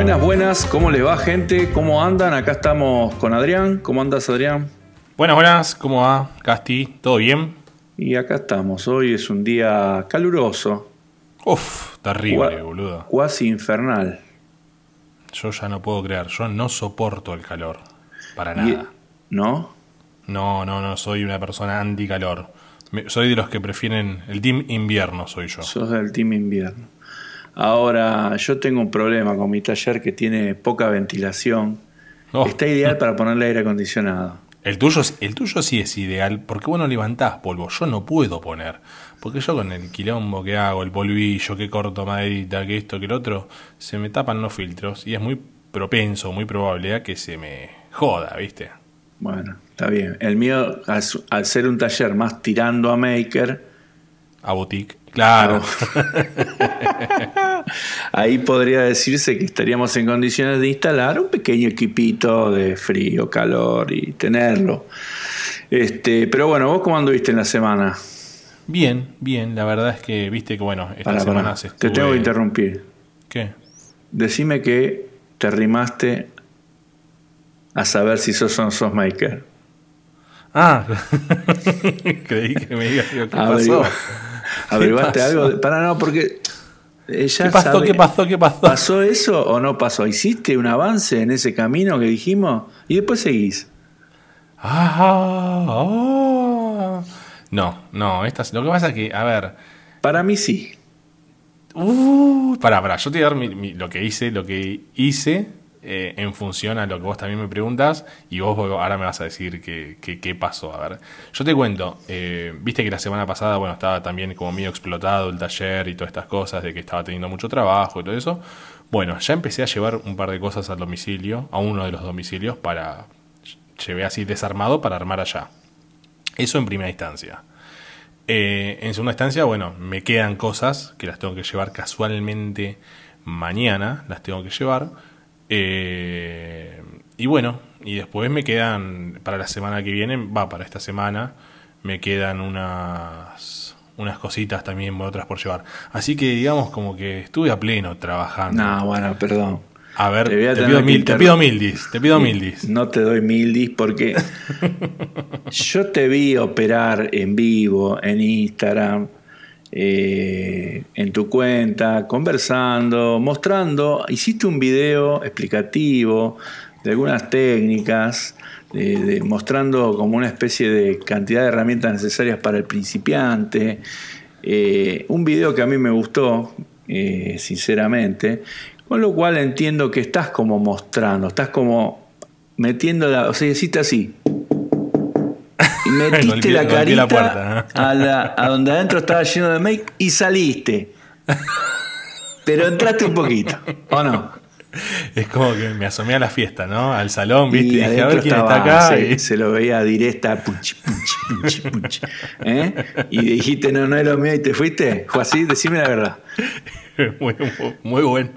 Buenas, buenas, ¿cómo les va gente? ¿Cómo andan? Acá estamos con Adrián. ¿Cómo andas, Adrián? Buenas, buenas, ¿cómo va, Casti? ¿Todo bien? Y acá estamos. Hoy es un día caluroso. Uf, terrible, boludo. Cuasi infernal. Yo ya no puedo creer, yo no soporto el calor. Para nada. ¿No? No, no, no, soy una persona anticalor. Soy de los que prefieren el team invierno, soy yo. Sos del team invierno. Ahora, yo tengo un problema con mi taller que tiene poca ventilación. Oh. Está ideal para ponerle aire acondicionado. El tuyo, el tuyo sí es ideal, porque vos no levantás polvo, yo no puedo poner. Porque yo con el quilombo que hago, el polvillo, que corto maderita, que esto, que el otro, se me tapan los filtros y es muy propenso, muy probable a que se me joda, ¿viste? Bueno, está bien. El mío, al, al ser un taller más tirando a maker, A boutique, claro. ahí podría decirse que estaríamos en condiciones de instalar un pequeño equipito de frío, calor y tenerlo. Este, pero bueno, ¿vos cómo anduviste en la semana? Bien, bien, la verdad es que viste que bueno, esta semana se Te estuve- tengo que interrumpir. ¿Qué? Decime que te rimaste a saber si sos o no sos maker. Ah, creí que me digas ¿qué Averigua- pasó? ¿Averiguaste algo? Para no, porque ella ¿Qué pasó? sabe- ¿Qué pasó? ¿Qué pasó? ¿Pasó eso o no pasó? ¿Hiciste un avance en ese camino que dijimos? Y después seguís. Ah. No, no, estas, lo que pasa es que, a ver, Para mí sí. uh, pará, pará, yo te voy a dar mi- mi- lo que hice, lo que hice eh, en función a lo que vos también me preguntas y vos ahora me vas a decir qué, pasó. A ver, yo te cuento, eh, viste que la semana pasada, bueno, estaba también como medio explotado el taller y todas estas cosas, de que estaba teniendo mucho trabajo y todo eso. Bueno, ya empecé a llevar un par de cosas al domicilio, a uno de los domicilios, para, llevé así desarmado para armar allá. Eso en primera instancia. Eh, en segunda instancia, bueno, me quedan cosas que las tengo que llevar casualmente mañana, las tengo que llevar. Eh, y bueno, y después me quedan, para la semana que viene, va, para esta semana, me quedan unas, unas cositas también, otras por llevar. Así que digamos como que estuve a pleno trabajando. No, bueno, perdón. A ver, Te a te, pido mil, te pido mil dis, te pido mil dis. No te doy mil dis porque yo te vi operar en vivo, en Instagram, eh, en tu cuenta, conversando, mostrando. Hiciste un video explicativo de algunas técnicas, de- mostrando como una especie de cantidad de herramientas necesarias para el principiante. Eh, un video que a mí me gustó, eh, sinceramente, con lo cual entiendo que estás como mostrando, estás como metiendo la, o sea, hiciste así. Metiste la carita la puerta. a, la- a donde adentro estaba lleno de make y saliste. Pero entraste un poquito, ¿o no? Es como que me asomé a la fiesta, ¿no? Al salón, ¿viste? Y Y dije, a ver quién estaba, está acá. se, y- se lo veía directa, punch, punch, punch, punch. ¿Eh? Y dijiste, no, no es lo mío y te fuiste. ¿Fue así? Decime la verdad. muy, muy- muy bueno.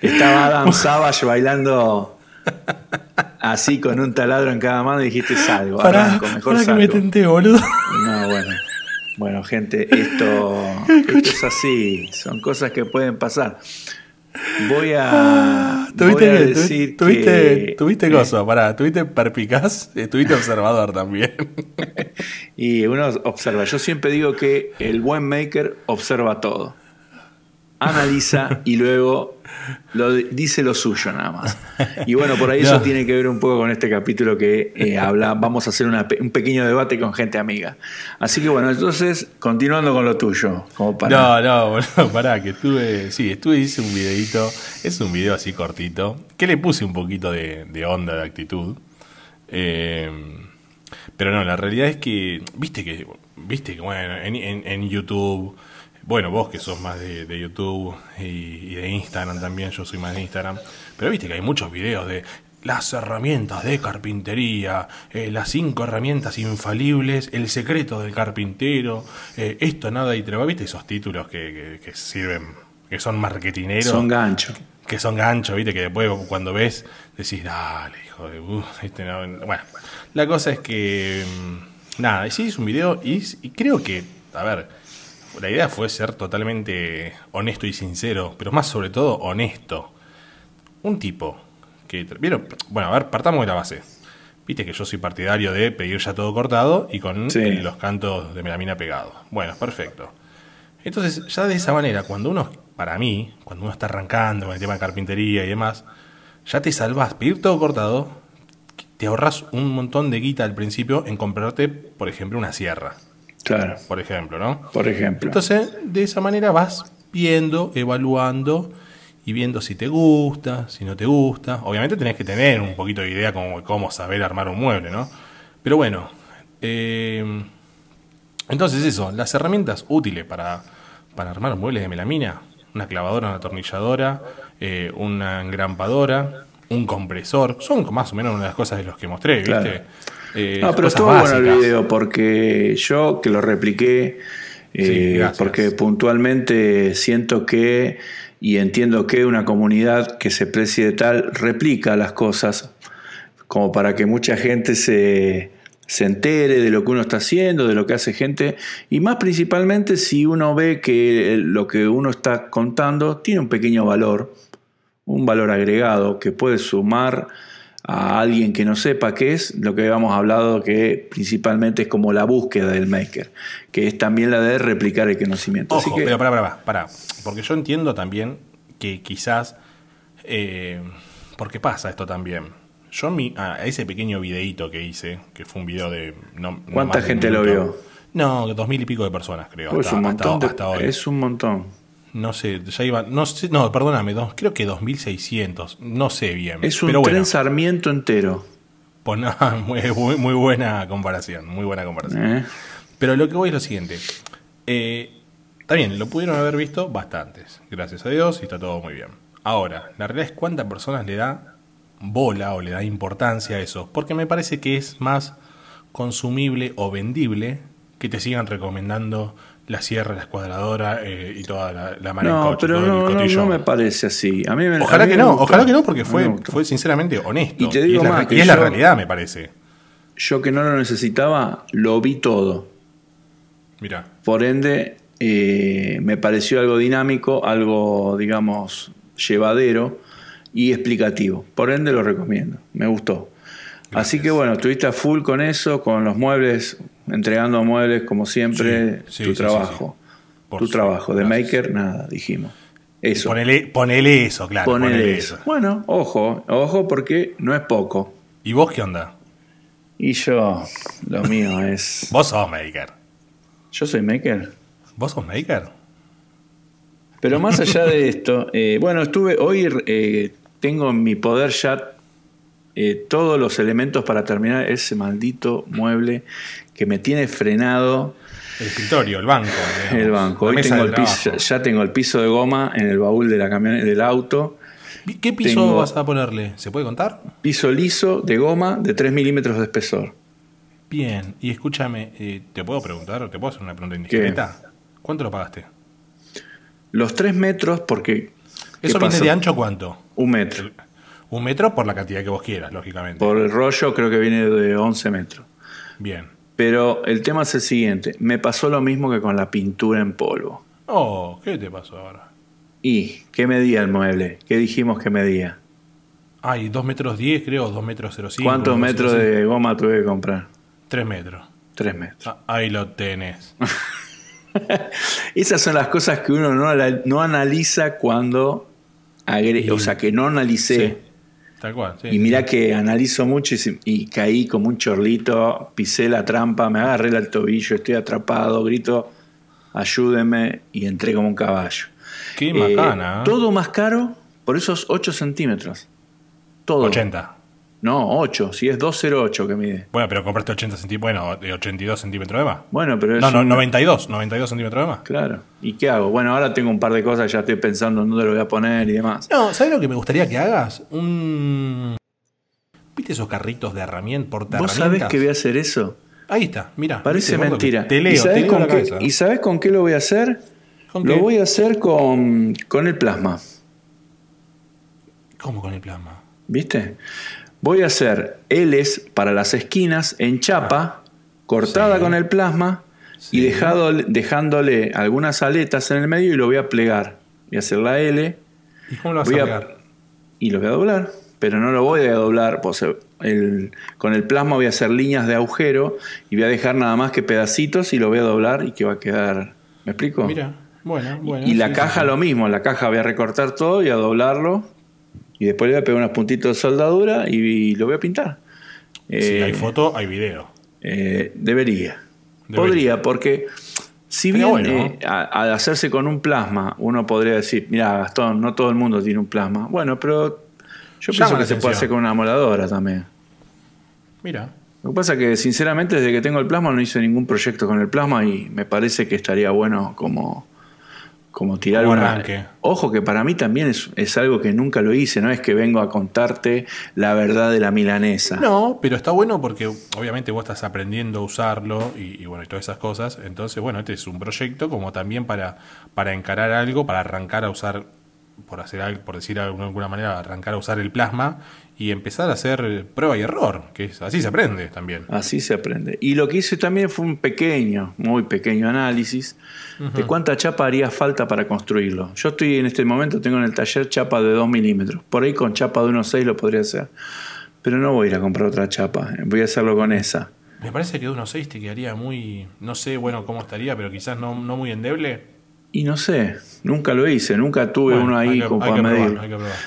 Estaba Adam Savage bailando así con un taladro en cada mano dijiste salgo, Pará, arranco, mejor pará que me tenté, boludo. No, bueno. Bueno, gente, esto, esto es así. Son cosas que pueden pasar. Voy a, voy Tuviste, a tu- decir tuviste, que... tuviste cosa, pará, tuviste perpicaz, estuviste observador también. Y uno observa. Yo siempre digo que el buen maker observa todo. Analiza y luego lo, dice lo suyo nada más. Y bueno, por ahí No. eso tiene que ver un poco con este capítulo que eh, habla. Vamos a hacer una un pequeño debate con gente amiga. Así que bueno, entonces, continuando con lo tuyo. Como para, No, no, boludo, pará, que estuve, sí, estuve, hice un videito, es un video así cortito, que le puse un poquito de, de onda, de actitud. Eh, pero no, la realidad es que, viste que, viste que, bueno, en, en- en YouTube, bueno, vos que sos más de, de YouTube y, y de Instagram también, yo soy más de Instagram, pero viste que hay muchos videos de las herramientas de carpintería, eh, las cinco herramientas infalibles, el secreto del carpintero, eh, esto, nada y treba, viste esos títulos que, que- que sirven, que son marketineros son gancho. que son ganchos, viste, que después cuando ves decís, dale, hijo de... uh, este no". Bueno, la cosa es que... mm, Nada, sí hice un video y, y creo que, a ver, la idea fue ser totalmente honesto y sincero, pero más sobre todo honesto. Un tipo que... ¿vieron? Bueno, a ver, partamos de la base. Viste que yo soy partidario de pedir ya todo cortado y con Sí. los cantos de melamina pegados. Bueno, perfecto. Entonces, ya de esa manera, cuando uno, para mí, cuando uno está arrancando con el tema de carpintería y demás, ya te salvas. Pedir todo cortado, te ahorras un montón de guita al principio en comprarte, por ejemplo, una sierra. Claro, Por ejemplo, ¿no? por ejemplo. Entonces, de esa manera vas viendo, evaluando y viendo si te gusta, si no te gusta. Obviamente tenés que tener un poquito de idea como cómo saber armar un mueble, ¿no? Pero bueno, eh, entonces eso, las herramientas útiles para, para armar muebles de melamina, una clavadora, una atornilladora, eh, una engrampadora, un compresor, son más o menos una de las cosas de los que mostré, ¿viste? Claro. Eh, No, pero estuvo bueno el video porque yo que lo repliqué, eh, Sí, porque puntualmente siento que y entiendo que una comunidad que se precie de tal replica las cosas como para que mucha gente se, se entere de lo que uno está haciendo, de lo que hace gente, y más principalmente si uno ve que lo que uno está contando tiene un pequeño valor, un valor agregado que puede sumar a alguien que no sepa qué es, lo que habíamos hablado que principalmente es como la búsqueda del maker, que es también la de replicar el conocimiento. Así Ojo, que, pero para, para, para, porque yo entiendo también que quizás, eh, porque pasa esto también. Yo mi, a ese pequeño videíto que hice, que fue un video de... No, ¿Cuánta gente lo vio? No, dos mil y pico de personas creo. Hasta, un hasta- de- hasta hoy. es un montón. No sé, ya iba, no sé, no, perdóname, dos, creo que 2600, no sé bien. Es un pero tren bueno, Sarmiento entero. pues no, muy, muy- muy buena comparación, muy buena comparación. ¿eh? Pero lo que voy es lo siguiente. Eh, está bien, lo pudieron haber visto bastantes, gracias a Dios, y está todo muy bien. Ahora, la realidad es cuántas personas le da bola o le da importancia a eso, porque me parece que es más consumible o vendible que te sigan recomendando la sierra, la escuadradora eh, y toda la, la mano No, pero no, no, cotillón. no me parece así. A mí me, Ojalá a mí que me no, gustó. ojalá que no, porque fue, fue sinceramente honesto. Y te digo es, la, más, que y es la realidad, me parece. Yo que no lo necesitaba, lo vi todo. Mira, Por ende, eh, me pareció algo dinámico, algo, digamos, llevadero y explicativo. Por ende, lo recomiendo. Me gustó. Así que bueno, estuviste a full con eso, con los muebles, entregando muebles como siempre, Sí, sí, tu trabajo. tu supuesto, trabajo. De gracias. maker, nada, dijimos. Eso. ponele, ponele eso, claro. Ponele ponele eso. eso. Bueno, ojo, ojo porque no es poco. ¿Y vos qué onda? Y yo, lo mío es... Vos sos maker. Yo soy maker. ¿Vos sos maker? Pero más allá de esto, eh, bueno, estuve hoy, eh, tengo en mi poder ya eh, todos los elementos para terminar ese maldito mueble que me tiene frenado El escritorio, el banco. digamos, el banco. Hoy mesa tengo de el piso, ya, tengo el piso de goma en el baúl de la camioneta del auto. ¿Qué piso tengo- vas a ponerle? ¿Se puede contar? Piso liso de goma de 3 milímetros de espesor. Bien, y escúchame, eh, ¿te puedo preguntar? ¿Te puedo hacer una pregunta indiscreta? ¿Cuánto lo pagaste? Los 3 metros, porque. ¿qué ¿Eso viene de ancho cuánto? Un metro. Un metro por la cantidad que vos quieras, lógicamente. Por el rollo, creo que viene de 11 metros. Bien. Pero el tema es el siguiente: me pasó lo mismo que con la pintura en polvo. Oh, ¿qué te pasó ahora? ¿Y qué medía el mueble? ¿Qué dijimos que medía? Ay, 2 metros 10, creo, 2 metros 05. ¿Cuántos metros de goma tuve que comprar? 3 metros. 3 metros. Ah, ahí lo tenés. Esas son las cosas que uno no, analiza cuando agrega, Y- o sea, que no analicé. Sí, tal cual. sí. Y mira que analizo mucho y, caí como un chorlito, pisé la trampa, me agarré el tobillo, estoy atrapado, grito, ayúdenme y entré como un caballo. Qué Eh, macana. ¿eh? todo más caro por esos 8 centímetros. Todo. 80. No, 8, si es 208 que mide. Bueno, pero compraste 80 centímetros, bueno, de 82 centímetros de más. Bueno, pero No, no, un- 92, 92 centímetros de más. Claro. ¿Y qué hago? Bueno, ahora tengo un par de cosas, ya estoy pensando en dónde lo voy a poner y demás. No, ¿sabes lo que me gustaría que hagas? Un... ¿Viste esos carritos de herramientas, porta ¿Vos sabés que voy a hacer eso? Ahí está, mira. Parece mentira. Te ¿Y leo, te sabés leo con la qué- cabeza. ¿Y sabés con qué lo voy a hacer? ¿Con Lo qué? voy a hacer con, con el plasma. ¿Cómo con el plasma? ¿Viste? Voy a hacer Ls para las esquinas en chapa, cortada Sí. con el plasma, y dejado, dejándole algunas aletas en el medio y lo voy a plegar. Voy a hacer la L. ¿Y cómo lo vas a plegar? Y lo voy a doblar, pero no lo voy a doblar. Pues el, con el plasma voy a hacer líneas de agujero y voy a dejar nada más que pedacitos y lo voy a doblar y que va a quedar. ¿Me explico? Mira, bueno, bueno. Y la caja lo mismo, la caja voy a recortar todo y a doblarlo y después le voy a pegar unos puntitos de soldadura y, lo voy a pintar. si hay eh, foto, hay video. Eh, debería. Podría, porque si bien eh, al hacerse con un plasma, uno podría decir, mira, Gastón, no todo el mundo tiene un plasma. Bueno, pero yo pienso que se puede hacer con una moladora también. Mira. Lo que pasa es que, sinceramente, desde que tengo el plasma no hice ningún proyecto con el plasma y me parece que estaría bueno como como tirar un arranque. Ojo que para mí también es, algo que nunca lo hice, no es que vengo a contarte la verdad de la milanesa. No, pero está bueno porque obviamente vos estás aprendiendo a usarlo y, bueno, y todas esas cosas. Entonces, bueno, este es un proyecto como también para, para encarar algo, para arrancar a usar, por hacer algo, por decir de alguna manera, arrancar a usar el plasma y empezar a hacer prueba y error, que es, así se aprende también. Así se aprende. Y lo que hice también fue un pequeño, muy pequeño análisis de cuánta chapa haría falta para construirlo. Yo estoy en este momento, tengo en el taller chapa de 2 milímetros. Por ahí con chapa de 1,6 lo podría hacer. Pero no voy a ir a comprar otra chapa, voy a hacerlo con esa. Me parece que de 1,6 te quedaría muy, no sé, bueno, cómo estaría, pero quizás no, no muy endeble. Y no sé, nunca lo hice, nunca tuve uno ahí como para medir.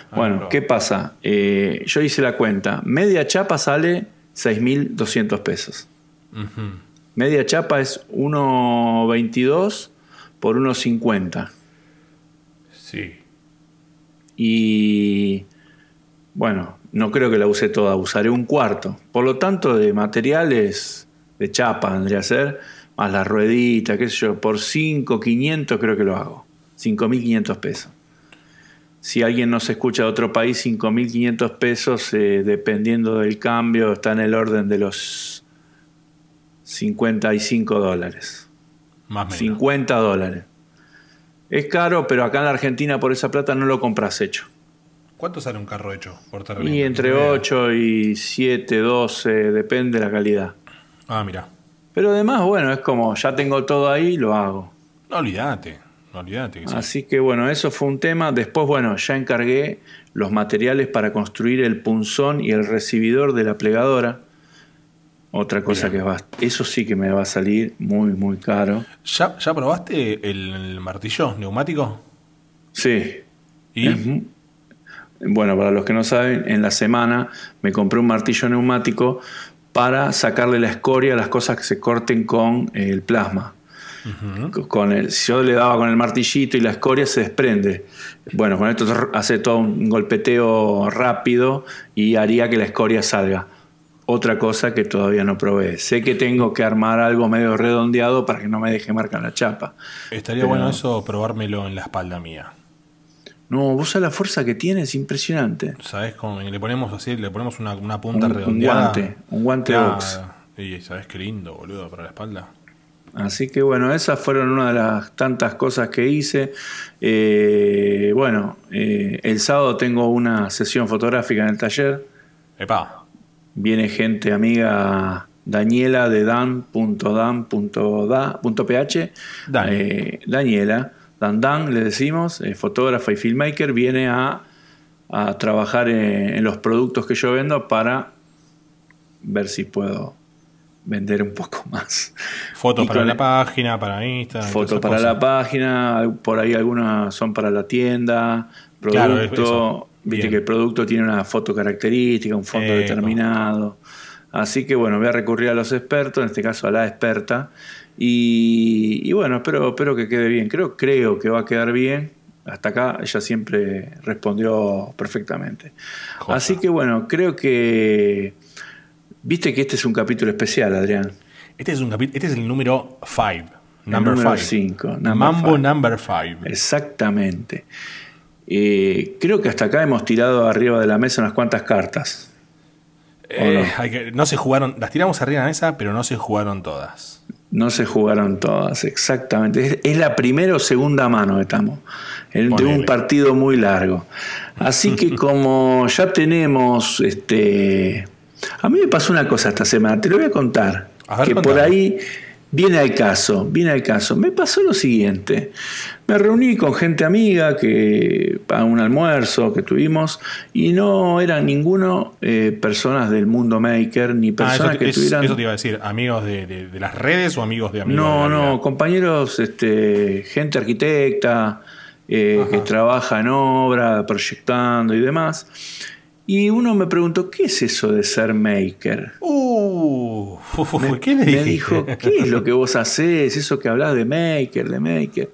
bueno, ¿qué pasa? Eh, yo hice la cuenta. Media chapa sale 6.200 pesos. Media chapa es 1.22 por 1.50. Sí. Y bueno, no creo que la use toda, usaré un cuarto. Por lo tanto, de materiales de chapa, vendría a ser más la ruedita, qué sé yo, por 5.500 creo que lo hago. 5.500 pesos. Si alguien no se escucha de otro país, 5.500 pesos, eh, dependiendo del cambio, está en el orden de los 55 dólares. Más 50 dólares. Es caro, pero acá en la Argentina por esa plata no lo compras hecho. ¿Cuánto sale un carro hecho por Y entre 8 y 7, 12, depende de la calidad. Ah, mira. Pero además, bueno, es como ya tengo todo ahí, lo hago. No olvídate, no olvídate. Así que bueno, eso fue un tema. Después, bueno, ya encargué los materiales para construir el punzón y el recibidor de la plegadora. Otra cosa que va, eso sí que me va a salir muy, muy caro. ¿Ya, ya probaste el, martillo neumático? Sí. ¿Y? bueno, para los que no saben, en la semana me compré un martillo neumático para sacarle la escoria a las cosas que se corten con el plasma. con el, si yo le daba con el martillito y la escoria se desprende. Bueno, con esto hace todo un golpeteo rápido y haría que la escoria salga. Otra cosa que todavía no probé. Sé que tengo que armar algo medio redondeado para que no me deje marcar la chapa. Estaría bueno eso, probármelo en la espalda mía. No, vos sabés la fuerza que tiene, es impresionante. ¿Sabés cómo? Le ponemos así, le ponemos una, una punta redondeada. Un guante, un guante box. Y sabés qué lindo, boludo, para la espalda. Así que bueno, esas fueron una de las tantas cosas que hice. Eh, bueno, eh, el sábado tengo una sesión fotográfica en el taller. Epa. Viene gente amiga Daniela de dan.dan.da.ph. Eh, Daniela Dan Dan, le decimos, eh, fotógrafa y filmmaker, viene a, trabajar en, los productos que yo vendo para ver si puedo vender un poco más. Fotos para la página, para Instagram. Fotos para la página, por ahí algunas son para la tienda, producto, viste que el producto tiene una foto característica, un fondo determinado. Así que bueno, voy a recurrir a los expertos, en este caso a la experta, y, bueno, espero, espero que quede bien. Creo, creo que va a quedar bien. Hasta acá ella siempre respondió perfectamente. Así que bueno, creo que... Viste que este es un capítulo especial, Adrián. Este es, un este es el número 5. Number 5. Mambo number 5. Exactamente. Eh, creo que hasta acá hemos tirado arriba de la mesa unas cuantas cartas. Eh, no se jugaron, las tiramos arriba de la mesa, pero no se jugaron todas. No se jugaron todas, exactamente. Es, la primera o segunda mano que estamos, de un partido muy largo. Así que como ya tenemos, este, a mí me pasó una cosa esta semana, te lo voy a contar. que por ahí Viene al caso, viene al caso. Me pasó lo siguiente. Me reuní con gente amiga que a un almuerzo que tuvimos y no eran ninguno eh, personas del mundo maker ni Ah, personas eso, que es- tuvieran. eso te iba a decir, amigos de, de- de las redes o amigos de amigos. no, de la no, vida? compañeros, este, gente arquitecta eh, que trabaja en obra, proyectando y demás. Y uno me preguntó, ¿qué es eso de ser maker? Uh, Me, ¿qué le me dijiste? dijo, ¿qué es lo que vos hacés? Eso que hablas de maker, de maker.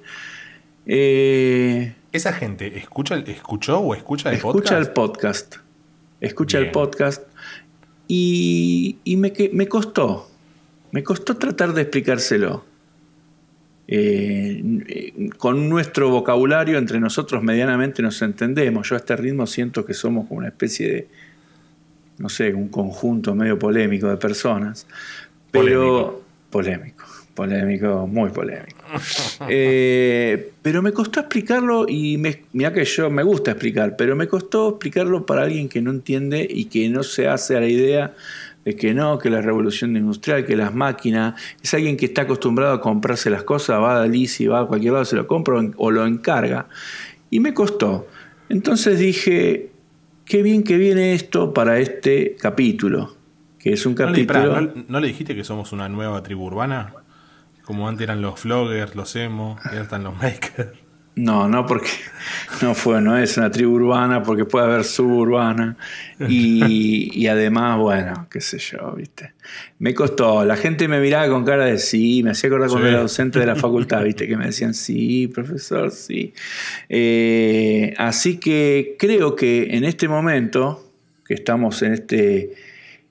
Eh, ¿Esa gente escucha, escuchó o escucha el escucha el podcast? podcast. Escucha el podcast. Y, me, me costó. Me costó tratar de explicárselo. Eh, eh, con nuestro vocabulario entre nosotros medianamente nos entendemos. Yo a este ritmo siento que somos como una especie de, no sé, un conjunto medio polémico de personas. Pero polémico, polémico, muy polémico. Eh, pero me costó explicarlo y mira que yo me gusta explicar, pero me costó explicarlo para alguien que no entiende y que no se hace a la idea de que no, que la revolución industrial, que las máquinas, es alguien que está acostumbrado a comprarse las cosas, va a Dalí, va a cualquier lado, se lo compra o lo encarga. Y me costó. Entonces dije, qué bien que viene esto para este capítulo, que es un ¿No le, capítulo... pará, ¿no- no le dijiste que somos una nueva tribu urbana? Como antes eran los vloggers, los emo, y ahora están los makers. No, no porque no fue, no es una tribu urbana, porque puede haber suburbana. Y, y además, bueno, qué sé yo, viste. Me costó, la gente me miraba con cara de sí, me hacía acordar cuando Sí. era docente de la facultad, viste, que me decían sí, profesor, sí. Eh, así que creo que en este momento, que estamos en este,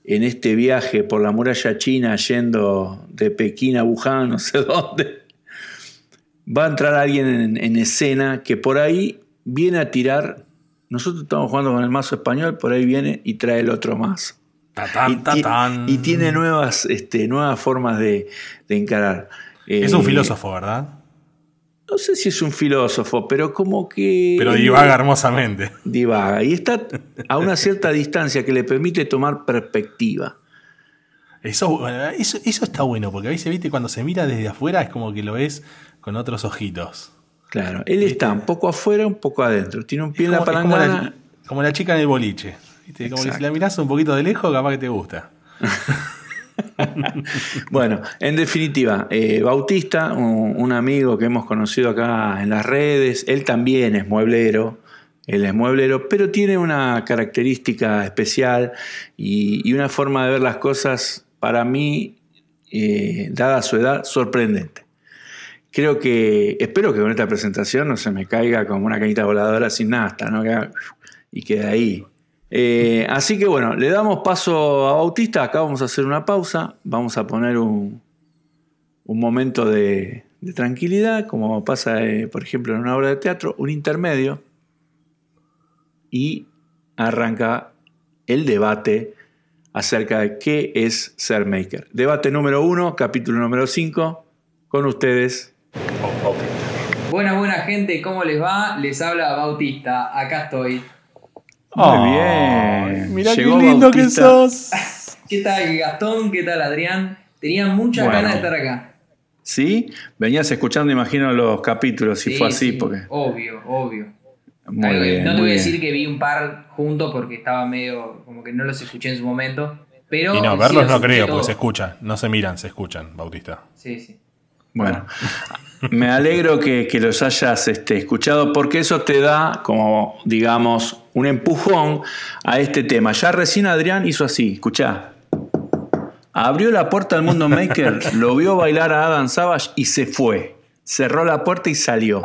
en este viaje por la muralla china yendo de Pekín a Wuhan, no sé dónde va a entrar alguien en, en escena que por ahí viene a tirar. Nosotros estamos jugando con el mazo español, por ahí viene y trae el otro mazo. Y, Tatán, ti- tatán. y tiene nuevas, este, nuevas formas de, de encarar. Es Eh, un filósofo, ¿verdad? No sé si es un filósofo, pero como que. Pero divaga hermosamente. Divaga. Y está a una cierta distancia que le permite tomar perspectiva. Eso, eso, eso está bueno, porque a veces, viste, cuando se mira desde afuera es como que lo ves con otros ojitos. Claro, él está un poco afuera, un poco adentro. Tiene un pie en la como palangana. la, como la chica en el boliche. ¿viste? Como que si la mirás un poquito de lejos, capaz que te gusta. Bueno, en definitiva, eh, Bautista, un, un amigo que hemos conocido acá en las redes, él también es mueblero, él es mueblero, pero tiene una característica especial y, y una forma de ver las cosas para mí, eh, dada su edad, sorprendente. Creo que, espero que con esta presentación no se me caiga como una cañita voladora sin nasta, ¿no? Y quede ahí. Eh, así que bueno, le damos paso a Bautista. Acá vamos a hacer una pausa. Vamos a poner un, momento de, de tranquilidad, como pasa, eh, por ejemplo, en una obra de teatro, un intermedio. Y arranca el debate acerca de qué es ser maker. Debate número uno, capítulo número 5, con ustedes. Buena, buena gente, ¿cómo les va? Les habla Bautista, acá estoy. Muy bien. Mira qué Llegó lindo que sos. ¿Qué tal Gastón? ¿Qué tal Adrián? Tenía muchas Bueno. ganas de estar acá. ¿Sí? Venías escuchando, imagino, los capítulos, si Sí, fue así, sí, porque... Obvio, obvio. Muy bien, no te muy voy a bien. decir que vi un par juntos porque estaba medio. como que no los escuché en su momento. Pero. Y no, verlos los no creo, todos. porque se escuchan. No se miran, se escuchan, Bautista. Sí, sí. Bueno, me alegro que, los hayas este, escuchado porque eso te da como, digamos, un empujón a este tema. Ya recién Adrián hizo así, escuchá. Abrió la puerta al mundo maker, lo vio bailar a Adam Savage y se fue. Cerró la puerta y salió.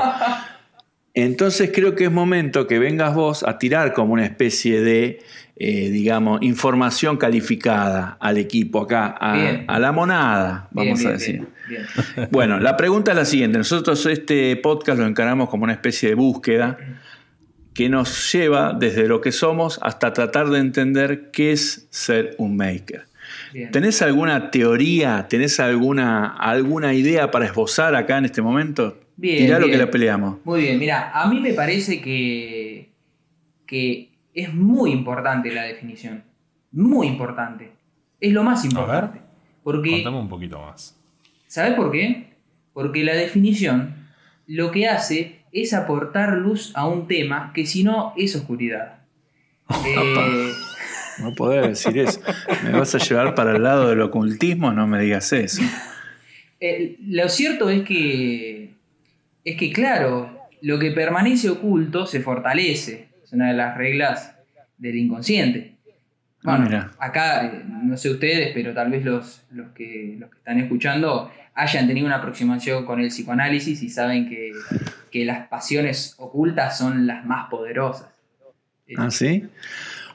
Entonces creo que es momento que vengas vos a tirar como una especie de, eh, digamos, información calificada al equipo acá, a, la monada, vamos bien, a decir. bien. Bueno, la pregunta es la siguiente. Nosotros este podcast lo encaramos como una especie de búsqueda que nos lleva desde lo que somos hasta tratar de entender qué es ser un maker. ¿Tenés alguna teoría, tenés alguna, alguna idea para esbozar acá en este momento? Bien, Tirá lo que la peleamos. Muy bien, mira, a mí me parece que, que es muy importante la definición. Muy importante. Es lo más importante. Porque Contame un poquito más. ¿Sabes por qué? Porque la definición lo que hace es aportar luz a un tema que si no es oscuridad. Eh, no podés decir eso. ¿Me vas a llevar para el lado del ocultismo? No me digas eso. Eh, lo cierto es que, es que, claro, lo que permanece oculto se fortalece. Es una de las reglas del inconsciente. Bueno, acá, eh, no sé ustedes, pero tal vez los, los, que, los que están escuchando hayan tenido una aproximación con el psicoanálisis y saben que, que las pasiones ocultas son las más poderosas. ¿Ah, sí?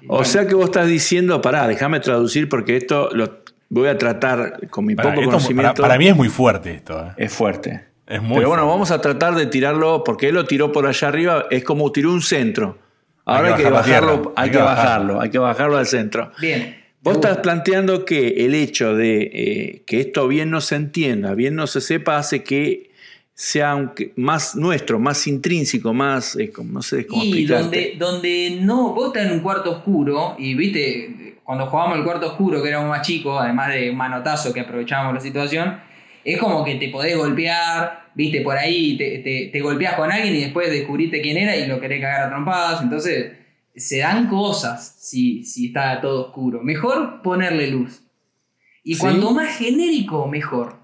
O sea que vos estás diciendo, pará, déjame traducir porque esto lo voy a tratar con mi poco conocimiento. Para, mí es muy fuerte esto. ¿eh? Es fuerte. Es muy Pero bueno, vamos a tratar de tirarlo, porque él lo tiró por allá arriba, es como tiró un centro. Ahora hay que, bajarlo, hay, que bajarlo, hay que bajarlo al centro. Bien. Vos estás planteando que el hecho de eh, que esto bien no se entienda, bien no se sepa, hace que sea más nuestro, más intrínseco, más, no sé cómo Y donde, donde no, vos estás en un cuarto oscuro y viste, cuando jugábamos el cuarto oscuro, que éramos más chicos, además de un manotazo que aprovechábamos la situación, es como que te podés golpear, viste, por ahí te, te, te golpeás con alguien y después descubriste quién era y lo querés cagar a trompadas, entonces se dan cosas si, si está todo oscuro. Mejor ponerle luz. Y cuanto más genérico, mejor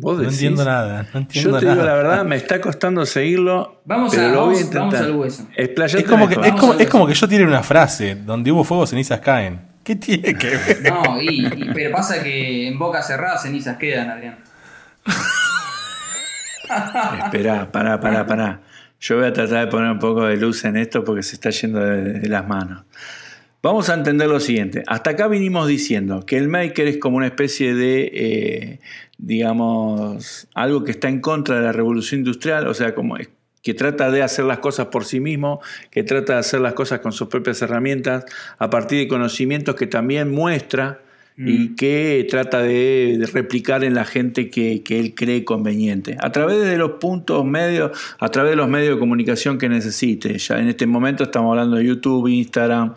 no entiendo nada. Yo te digo la verdad, me está costando seguirlo. Vamos, a, lo voy a intentar. Vamos al hueso. Es como, que, es, como, es como que yo tiene una frase: donde hubo fuego, cenizas caen. ¿Qué tiene que ver? No, y, pero pasa que en boca cerrada cenizas quedan, Adrián. Espera, pará, pará, pará. Yo voy a tratar de poner un poco de luz en esto porque se está yendo de las manos. Vamos a entender lo siguiente. Hasta acá vinimos diciendo que el maker es como una especie de, eh, digamos, algo que está en contra de la revolución industrial, o sea, como que trata de hacer las cosas por sí mismo, que trata de hacer las cosas con sus propias herramientas, a partir de conocimientos que también muestra y mm. que trata de, replicar en la gente que, él cree conveniente. A través de los puntos medios, a través de los medios de comunicación que necesite. Ya en este momento estamos hablando de YouTube, Instagram,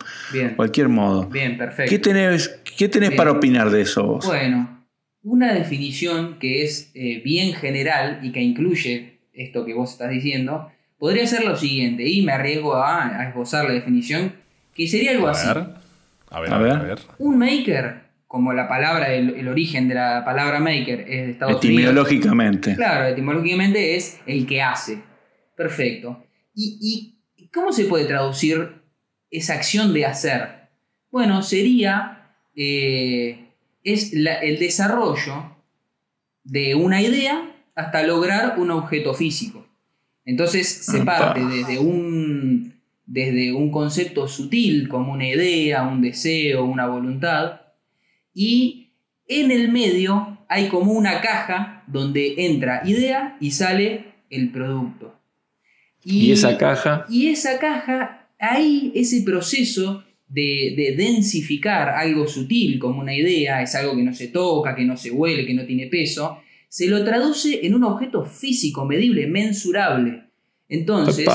cualquier modo. Bien, perfecto. ¿Qué tenés, qué tenés para opinar de eso vos? Bueno, una definición que es eh, bien general y que incluye esto que vos estás diciendo, podría ser lo siguiente, y me arriesgo a, esbozar la definición, que sería algo así. A ver, a ver, a ver. Un maker como la palabra, el, origen de la palabra maker es de Estados Etimológicamente. Claro, etimológicamente es el que hace. Perfecto. ¿Y, cómo se puede traducir esa acción de hacer? Bueno, sería eh, es el desarrollo de una idea hasta lograr un objeto físico. Entonces se parte desde un, desde un concepto sutil como una idea, un deseo, una voluntad, y en el medio hay como una caja donde entra idea y sale el producto. Y, esa caja. Y esa caja, ahí ese proceso de, de, densificar algo sutil como una idea, es algo que no se toca, que no se huele, que no tiene peso, se lo traduce en un objeto físico, medible, mensurable. Entonces,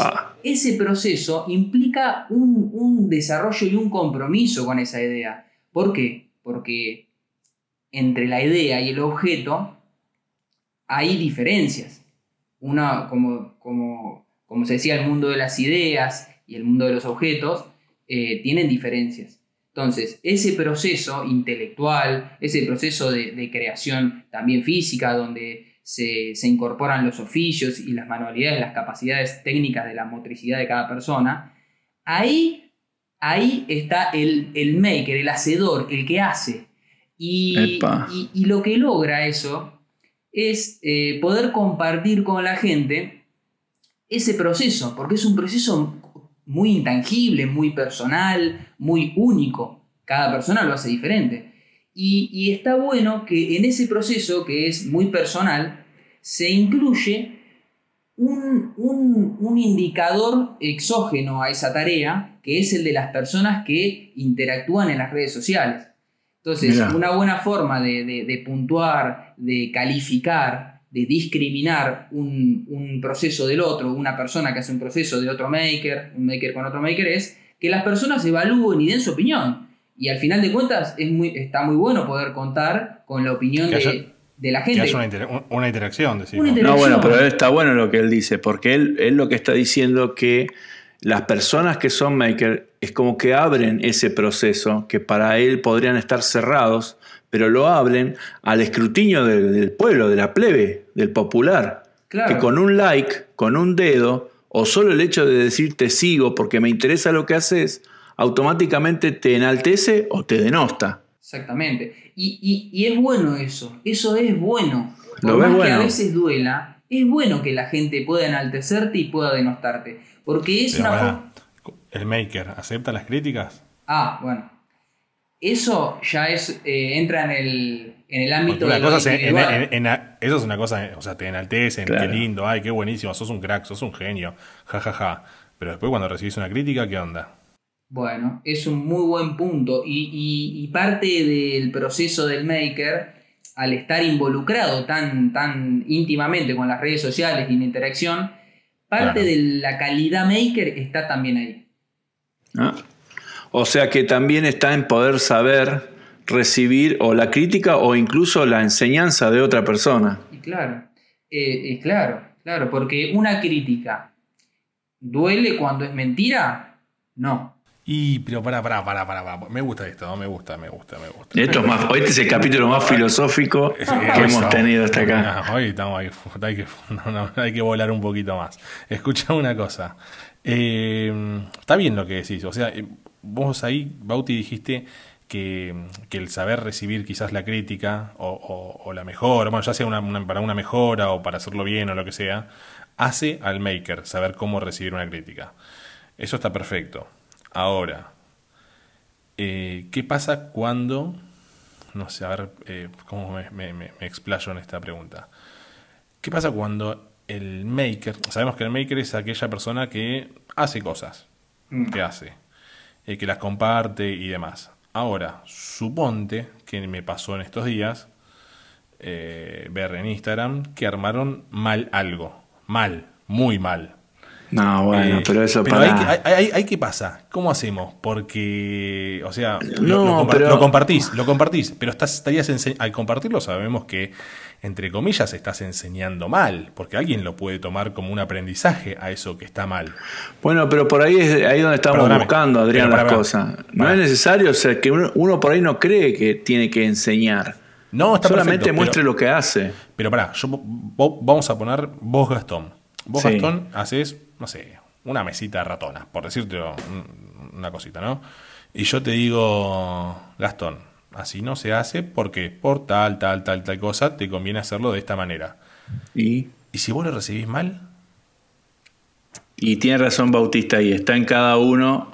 ese proceso implica un, un desarrollo y un compromiso con esa idea. ¿Por qué? porque entre la idea y el objeto hay diferencias. Una, como, como, como se decía, el mundo de las ideas y el mundo de los objetos eh, tienen diferencias. Entonces, ese proceso intelectual, ese proceso de, creación también física, donde se, incorporan los oficios y las manualidades, las capacidades técnicas de la motricidad de cada persona, ahí ahí está el, maker, el hacedor, el que hace. Y, y, lo que logra eso es eh, poder compartir con la gente ese proceso, porque es un proceso muy intangible, muy personal, muy único. Cada persona lo hace diferente. Y, y está bueno que en ese proceso, que es muy personal, se incluye un, indicador exógeno a esa tarea, que es el de las personas que interactúan en las redes sociales. Entonces, una buena forma de, puntuar, de calificar, de discriminar un, proceso del otro, una persona que hace un proceso de otro maker, un maker con otro maker, es que las personas evalúen y den su opinión. Y al final de cuentas es muy, está muy bueno poder contar con la opinión de de la Que gente. haya una, inter- un- una interacción, decimos. Una inter- No, bueno, Interacción. pero está bueno lo que él dice, porque él, él lo que está diciendo que las personas que son maker es como que abren ese proceso que para él podrían estar cerrados, pero lo abren al escrutinio del, del pueblo, de la plebe, del popular. Claro. Que con un like, con un dedo, o solo el hecho de decir te sigo porque me interesa lo que haces, automáticamente te enaltece o te denosta. Exactamente. Y, y- y es bueno eso. Eso es bueno. Por Lo ves más que bueno. a veces duela, es bueno que la gente pueda enaltecerte y pueda denostarte. Porque es Pero una forma. ¿El maker acepta las críticas? Ah, bueno. Eso ya es eh, entra en el, en el ámbito de lo cosa es en- individual. en- en- en- eso es una cosa, o sea, te enaltecen, Claro. qué lindo, ay, qué buenísimo, sos un crack, sos un genio, ja, ja, ja. Pero después cuando recibís una crítica, ¿qué onda? Bueno, es un muy buen punto. Y, y- y parte del proceso del maker, al estar involucrado tan, tan íntimamente con las redes sociales y la interacción, parte Claro. de la calidad maker está también ahí. ¿no? O sea que también está en poder saber recibir o la crítica o incluso la enseñanza de otra persona. Y claro, eh, eh, claro, claro, porque una crítica duele cuando es mentira, no. Y, pero pará, pará, pará, pará, pará. Me gusta esto, me gusta, me gusta, me gusta. Esto es más, este es el capítulo más filosófico que hemos tenido hasta acá. No, hoy estamos ahí, hay que, no, no, hay que volar un poquito más. Escucha una cosa. Eh, está bien lo que decís. O sea, eh, vos ahí, Bauti, dijiste que, que el saber recibir quizás la crítica o, o- o la mejora, bueno, ya sea una- una- para una mejora o para hacerlo bien o lo que sea, hace al maker saber cómo recibir una crítica. Eso está perfecto. Ahora, eh, ¿qué pasa cuando, no sé, a ver, eh, cómo me, me- me- me explayo en esta pregunta? ¿Qué pasa cuando el maker, sabemos que el maker es aquella persona que hace cosas, Mm. que hace, eh, que las comparte y demás. Ahora, suponte que me pasó en estos días eh, ver en Instagram que armaron mal algo, mal, muy mal. No, bueno, Eh, pero eso pero para. hay, que- hay- hay- hay- ¿qué pasa? ¿Cómo hacemos? Porque, o sea, lo, No, lo compa- pero- lo compartís, lo compartís, pero estás, estarías al compartirlo sabemos que, entre comillas, estás enseñando mal, porque alguien lo puede tomar como un aprendizaje a eso que está mal. Bueno, pero por ahí es ahí donde estamos Perdóname, buscando, Adrián, las cosas. No es necesario, o sea, que uno, uno por ahí no cree que tiene que enseñar. No, está Solamente perfecto, muestre pero, lo que hace. pero pará, yo, vamos a poner vos Gastón. Vos Sí. Gastón haces, no sé, una mesita ratona, por decirte un- una cosita, ¿no? Y yo te digo, Gastón, así no se hace porque por tal, tal, tal, tal cosa te conviene hacerlo de esta manera. Y, Y si vos lo recibís mal, y tiene razón Bautista y está en cada uno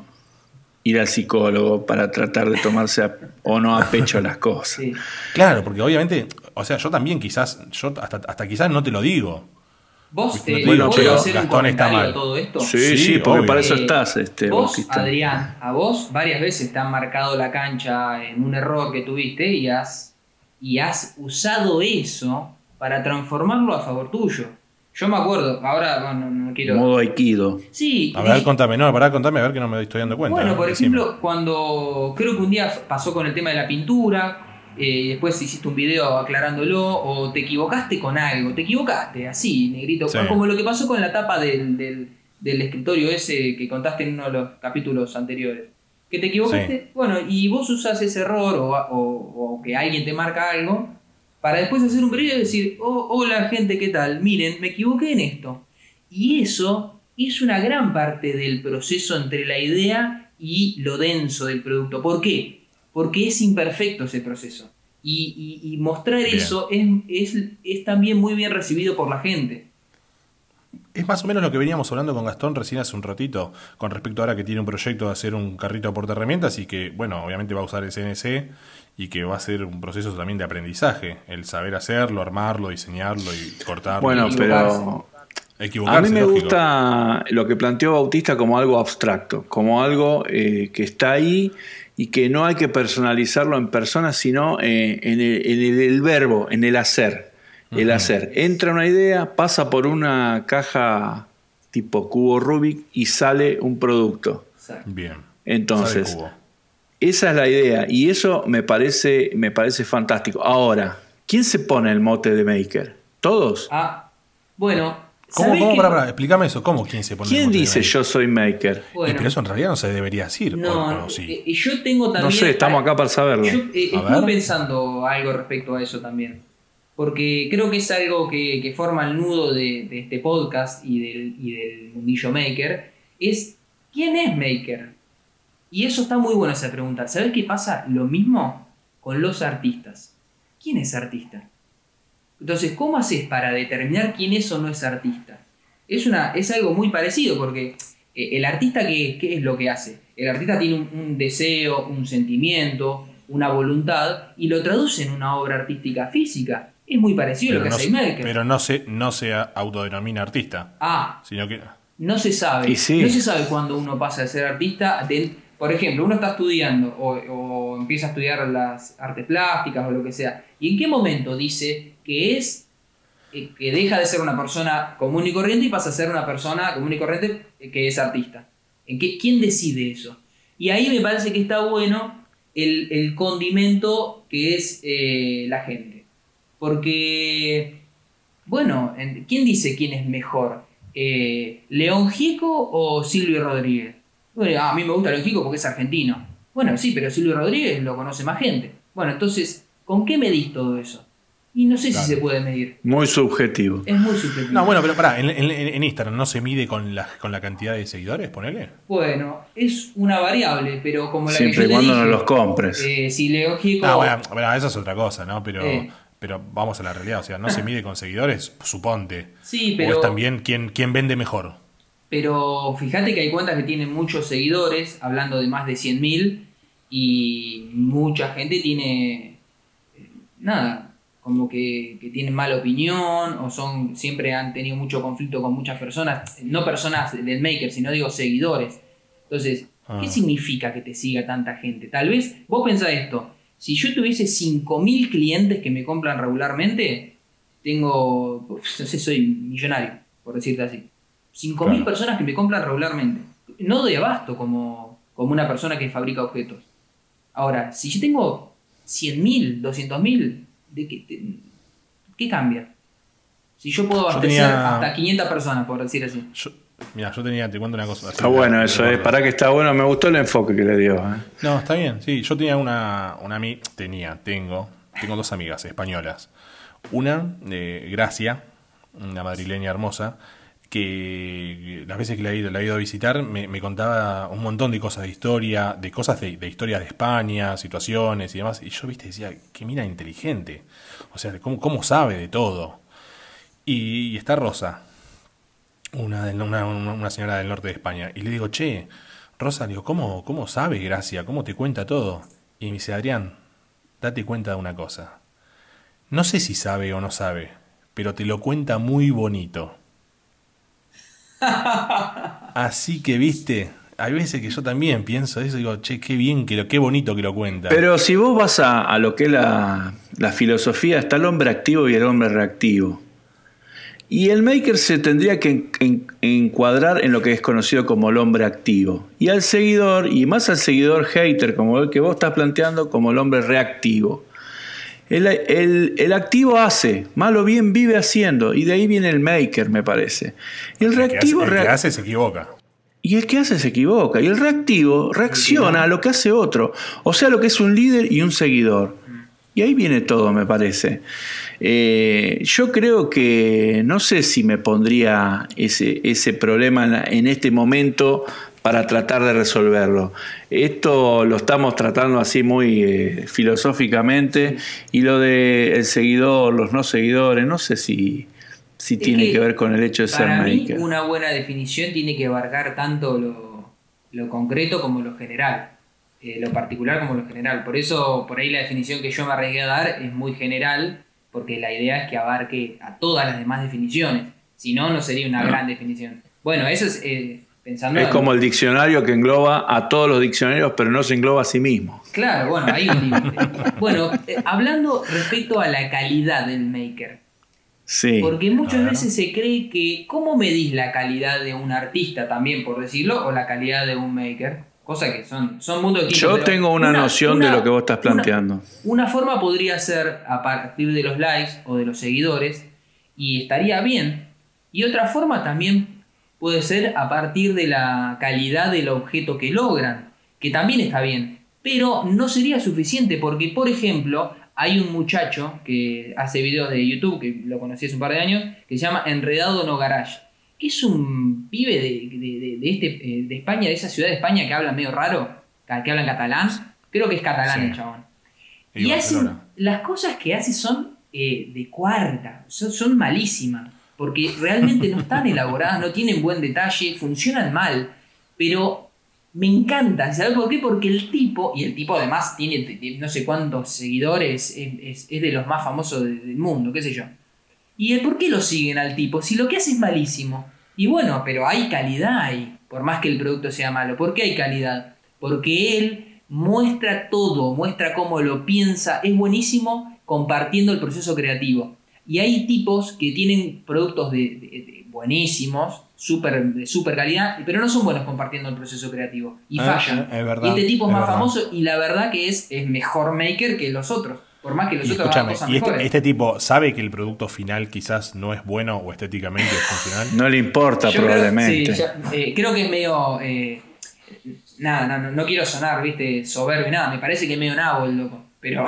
ir al psicólogo para tratar de tomarse a- o no a pecho las cosas. Sí. claro, porque obviamente, o sea, yo también quizás, yo hasta, hasta quizás no te lo digo. ¿Vos eh, te digo, ¿puedo pero hacer un Gastón está comentario mal. a todo esto? Sí, sí, Sí, porque obvio. para eso estás, este, vos, Bautista. Adrián, a vos varias veces te han marcado la cancha en un error que tuviste y has, y has usado eso para transformarlo a favor tuyo. Yo me acuerdo, ahora bueno, no quiero... Modo Aikido. Sí, A ver, y- contame, no, pará, contame a ver que no me estoy dando cuenta. bueno, por Decime. ejemplo, cuando creo que un día pasó con el tema de la pintura, eh, después hiciste un video aclarándolo, o te equivocaste con algo, te equivocaste, así, negrito, Sí. como lo que pasó con la tapa del, del- del escritorio ese que contaste en uno de los capítulos anteriores. Que te equivocaste, bueno, y vos usas ese error o, o- o que alguien te marca algo para después hacer un video y decir, oh, hola gente, ¿qué tal? Miren, me equivoqué en esto. Y eso es una gran parte del proceso entre la idea y lo denso del producto. ¿Por qué? Porque es imperfecto ese proceso. Y, y- y mostrar Bien. eso es, es, es también muy bien recibido por la gente. Es más o menos lo que veníamos hablando con Gastón recién hace un ratito, con respecto ahora que tiene un proyecto de hacer un carrito a herramientas y que, bueno, obviamente va a usar el CNC y que va a ser un proceso también de aprendizaje, el saber hacerlo, armarlo, diseñarlo y cortarlo. Bueno, Equivocarse. pero Equivocarse, a mí me lógico. gusta lo que planteó Bautista como algo abstracto, como algo eh, que está ahí y que no hay que personalizarlo en personas, sino eh, en, el, en el- el verbo, en el hacer. El hacer. Entra una idea, pasa por una caja tipo cubo Rubik y sale un producto. Bien. Entonces, esa es la idea y eso me parece, me parece fantástico. Ahora, ¿Quién se pone el mote de maker? ¿Todos? Ah, bueno. ¿Cómo, ¿sabés cómo, que- pará, pará, explícame eso, ¿cómo quién se pone el ¿Quién dice maker? yo soy maker? Y Bueno, pero eso en realidad no se debería decir, no, o- o sí. eh, y yo tengo también. No sé, estamos acá para saberlo. Yo eh, ver. pensando algo respecto a eso también. Porque creo que es algo que, que forma el nudo de, de este podcast y del, y del mundillo maker. Es ¿quién es maker? Y eso está muy buena esa pregunta. ¿Sabes qué pasa? Lo mismo con los artistas. ¿Quién es artista? Entonces, ¿cómo haces para determinar quién es o no es artista? Es, una, es algo muy parecido porque eh, el artista, ¿qué, qué es lo que hace? El artista tiene un, un deseo, un sentimiento, una voluntad y lo traduce en una obra artística física. Es muy parecido a lo Pero que no, hace se- Maker. pero no se, no se autodenomina artista, Ah, sino que... no se sabe. Sí. No se sabe cuándo uno pasa de ser artista. de- por ejemplo, uno está estudiando o, o empieza a estudiar las artes plásticas o lo que sea. ¿Y en qué momento dice que es eh, que deja de ser una persona común y corriente y pasa a ser una persona común y corriente eh, que es artista? ¿En qué, ¿Quién decide eso? Y ahí me parece que está bueno el, condimento que es eh, la gente. Porque, bueno, en- ¿quién dice quién es mejor? ¿León Gieco o Silvio Rodríguez? Bueno, a mí me gusta León Gieco porque es argentino. Bueno, sí, pero Silvio Rodríguez lo conoce más gente. Bueno, entonces, ¿con qué medís todo eso? Y no sé Claro. si se puede medir. Muy subjetivo. Es muy subjetivo. No, bueno, pero pará, en, en- en Instagram no se mide con la, con la cantidad de seguidores, ponele. Bueno, es una variable, pero como la Siempre que y cuando no los compres. eh, si Gieco... Ah, bueno, bueno, eso es otra cosa, ¿no? Pero, Eh. pero vamos a la realidad, o sea, no se mide con seguidores, suponte. Sí, O pero... es también quién, quién vende mejor. Pero fíjate que hay cuentas que tienen muchos seguidores, hablando de más de 100.000, y mucha gente tiene, eh, nada, como que, que tienen mala opinión, o son siempre han tenido mucho conflicto con muchas personas, no personas del maker, sino digo seguidores. Entonces, ¿qué Ah. significa que te siga tanta gente? Tal vez, vos pensás esto, si yo tuviese 5.000 clientes que me compran regularmente, tengo, no sé, soy millonario, por decirte así. 5.000 Claro. personas que me compran regularmente. No doy abasto como, como una persona que fabrica objetos. Ahora, si yo tengo 100.000, 200.000, ¿de qué, de- qué cambia? Si yo puedo abastecer tenía- hasta 500 personas, por decir así. Yo, mira, yo tenía, te cuento una cosa. Está bueno eso, eh. Para que está bueno, me gustó el enfoque que le dio. eh. No, está bien, sí. Yo tenía una, una tenía, tengo, tengo dos amigas españolas. Una, eh, Gracia, una madrileña hermosa, que las veces que la he ido, a visitar me, contaba un montón de cosas de historia, de cosas de, de historia de España, situaciones y demás. Y yo, viste, decía, qué mina inteligente. O sea, ¿cómo, cómo sabe de todo? Y, está Rosa, una, una, una- señora del norte de España. Y le digo, che, Rosa, digo, ¿cómo, ¿cómo sabe Gracia? ¿Cómo te cuenta todo? Y me dice, Adrián, date cuenta de una cosa. No sé si sabe o no sabe, pero te lo cuenta muy bonito. Así que, viste, hay veces que yo también pienso eso y digo, che, qué bien, que lo, qué bonito que lo cuenta. Pero si vos vas a, lo que es la, filosofía, está el hombre activo y el hombre reactivo. Y el maker se tendría que en- en- encuadrar en lo que es conocido como el hombre activo. Y al seguidor, y más al seguidor hater, como el que vos estás planteando, como el hombre reactivo. El, el- el activo hace, mal o bien vive haciendo, y de ahí viene el maker, me parece. Y el el que, hace, reactivo el que hace se equivoca. y el que hace se equivoca. Y el reactivo reacciona a lo que hace otro. O sea, lo que es un líder y un seguidor. Y ahí viene todo, me parece. Eh, yo creo que no sé si me pondría ese, ese problema en este momento para tratar de resolverlo. Esto lo estamos tratando así muy eh, filosóficamente y lo de el seguidor, los no seguidores, no sé si, si tiene que que ver con el hecho de ser Para mí, maker. una buena definición tiene que abarcar tanto lo, lo concreto como lo general, eh, lo particular como lo general. Por eso, por ahí la definición que yo me arriesgué a dar es muy general, porque la idea es que abarque a todas las demás definiciones. Si no, no sería una No. gran definición. Bueno, eso es eh, pensando. Es en- como el diccionario que engloba a todos los diccionarios, pero no se engloba a sí mismo. Claro, bueno, ahí un límite. Bueno, eh, hablando respecto a la calidad del maker. Sí. Porque muchas Claro. veces se cree que, ¿cómo medís la calidad de un artista también, por decirlo, o la calidad de un maker? Cosa que son, son mundos distintos. Yo tengo una, noción de lo que vos estás una- planteando. Una forma podría ser a partir de los likes o de los seguidores y estaría bien. Y otra forma también puede ser a partir de la calidad del objeto que logran, que también está bien. Pero no sería suficiente porque, por ejemplo, hay un muchacho que hace videos de YouTube, que lo conocí hace un par de años, que se llama Enredado No Garage, que es un pibe de, de- de- de este, eh, de España, de esa ciudad de España que habla medio raro, que habla en catalán. Creo que es catalán Sí. el chabón. Y Y hace, las cosas que hace son eh, de cuarta, son, son malísimas, porque realmente no están elaboradas, no tienen buen detalle, funcionan mal, pero me encanta, ¿sabes por qué? Porque el tipo, y el tipo además tiene no sé cuántos seguidores, es, de los más famosos de- del mundo, qué sé yo. ¿Y el por qué lo siguen al tipo? Si lo que hace es malísimo. Y bueno, pero hay calidad ahí, por más que el producto sea malo. ¿Por qué hay calidad? Porque él muestra todo, muestra cómo lo piensa, es buenísimo compartiendo el proceso creativo. Y hay tipos que tienen productos de, de- de buenísimos, super, de super calidad, pero no son buenos compartiendo el proceso creativo. Y Eh, fallan. eh, es verdad, y este tipo es, es más verdad. famoso y la verdad que es, es mejor maker que los otros. Por más que los Y otros hagan escúchame, cosas ¿y este, mejores. este tipo sabe que el producto final quizás no es bueno o estéticamente es funcional? No le importa Yo creo- probablemente. sí, eh, creo que es medio. eh, nada, no, no, no quiero sonar, viste, soberbio, nada. Me parece que es medio nabo el loco. Pero.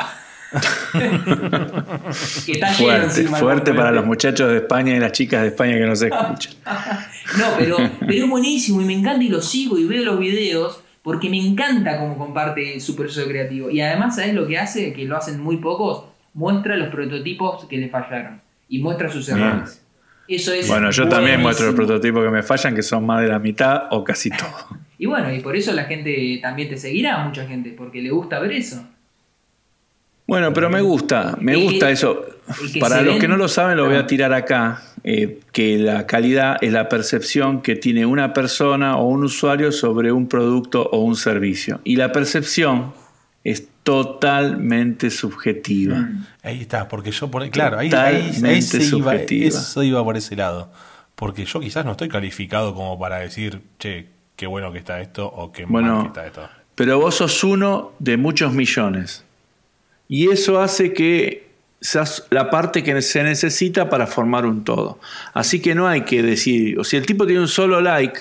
está fuerte, fuerte para los muchachos de España y las chicas de España que nos escuchan. No, pero, pero es buenísimo y me encanta y lo sigo y veo los videos porque me encanta cómo comparte su proceso creativo. Y además, ¿sabes lo que hace? Que lo hacen muy pocos. Muestra los prototipos que le fallaron y muestra sus Bien. errores. Eso es. Bueno, yo también muestro los prototipos que me fallan, que son más de la mitad o casi todo. Y bueno, y por eso la gente también te seguirá, mucha gente, porque le gusta ver eso. Bueno, pero me gusta, me gusta eso. Para los ven- que no lo saben, lo voy a tirar acá, eh, que la calidad es la percepción que tiene una persona o un usuario sobre un producto o un servicio. Y la percepción es totalmente subjetiva. Mm. Ahí está, porque yo por claro, ahí, ahí, ahí Totalmente se iba, subjetiva. eso iba por ese lado. Porque yo quizás no estoy calificado como para decir, che, qué bueno que está esto o qué Bueno, mal que está esto. Pero vos sos uno de muchos millones. Y eso hace que seas la parte que se necesita para formar un todo. Así que no hay que decir, o si el tipo tiene un solo like,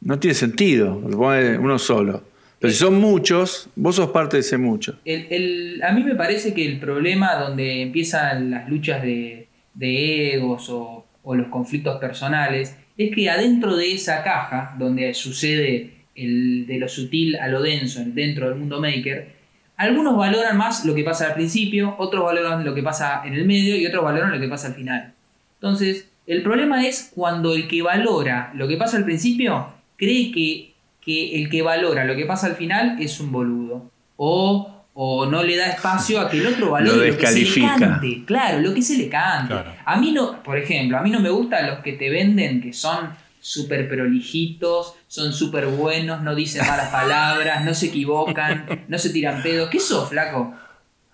no tiene sentido, uno solo. Pero si son muchos, vos sos parte de ese mucho. El, el- a mí me parece que el problema donde empiezan las luchas de, de egos o, o los conflictos personales es que adentro de esa caja, donde sucede el, de lo sutil a lo denso dentro del mundo maker, algunos valoran más lo que pasa al principio, otros valoran lo que pasa en el medio y otros valoran lo que pasa al final. Entonces, el problema es cuando el que valora lo que pasa al principio cree que, que el que valora lo que pasa al final es un boludo. O, o no le da espacio a que el otro valore Lo lo, que se le cante. Claro, lo que se le cante. Claro. A mí no, por ejemplo, a mí no me gustan los que te venden que son súper prolijitos, son súper buenos, no dicen malas palabras, no se equivocan, no se tiran pedos. ¿Qué sos, flaco?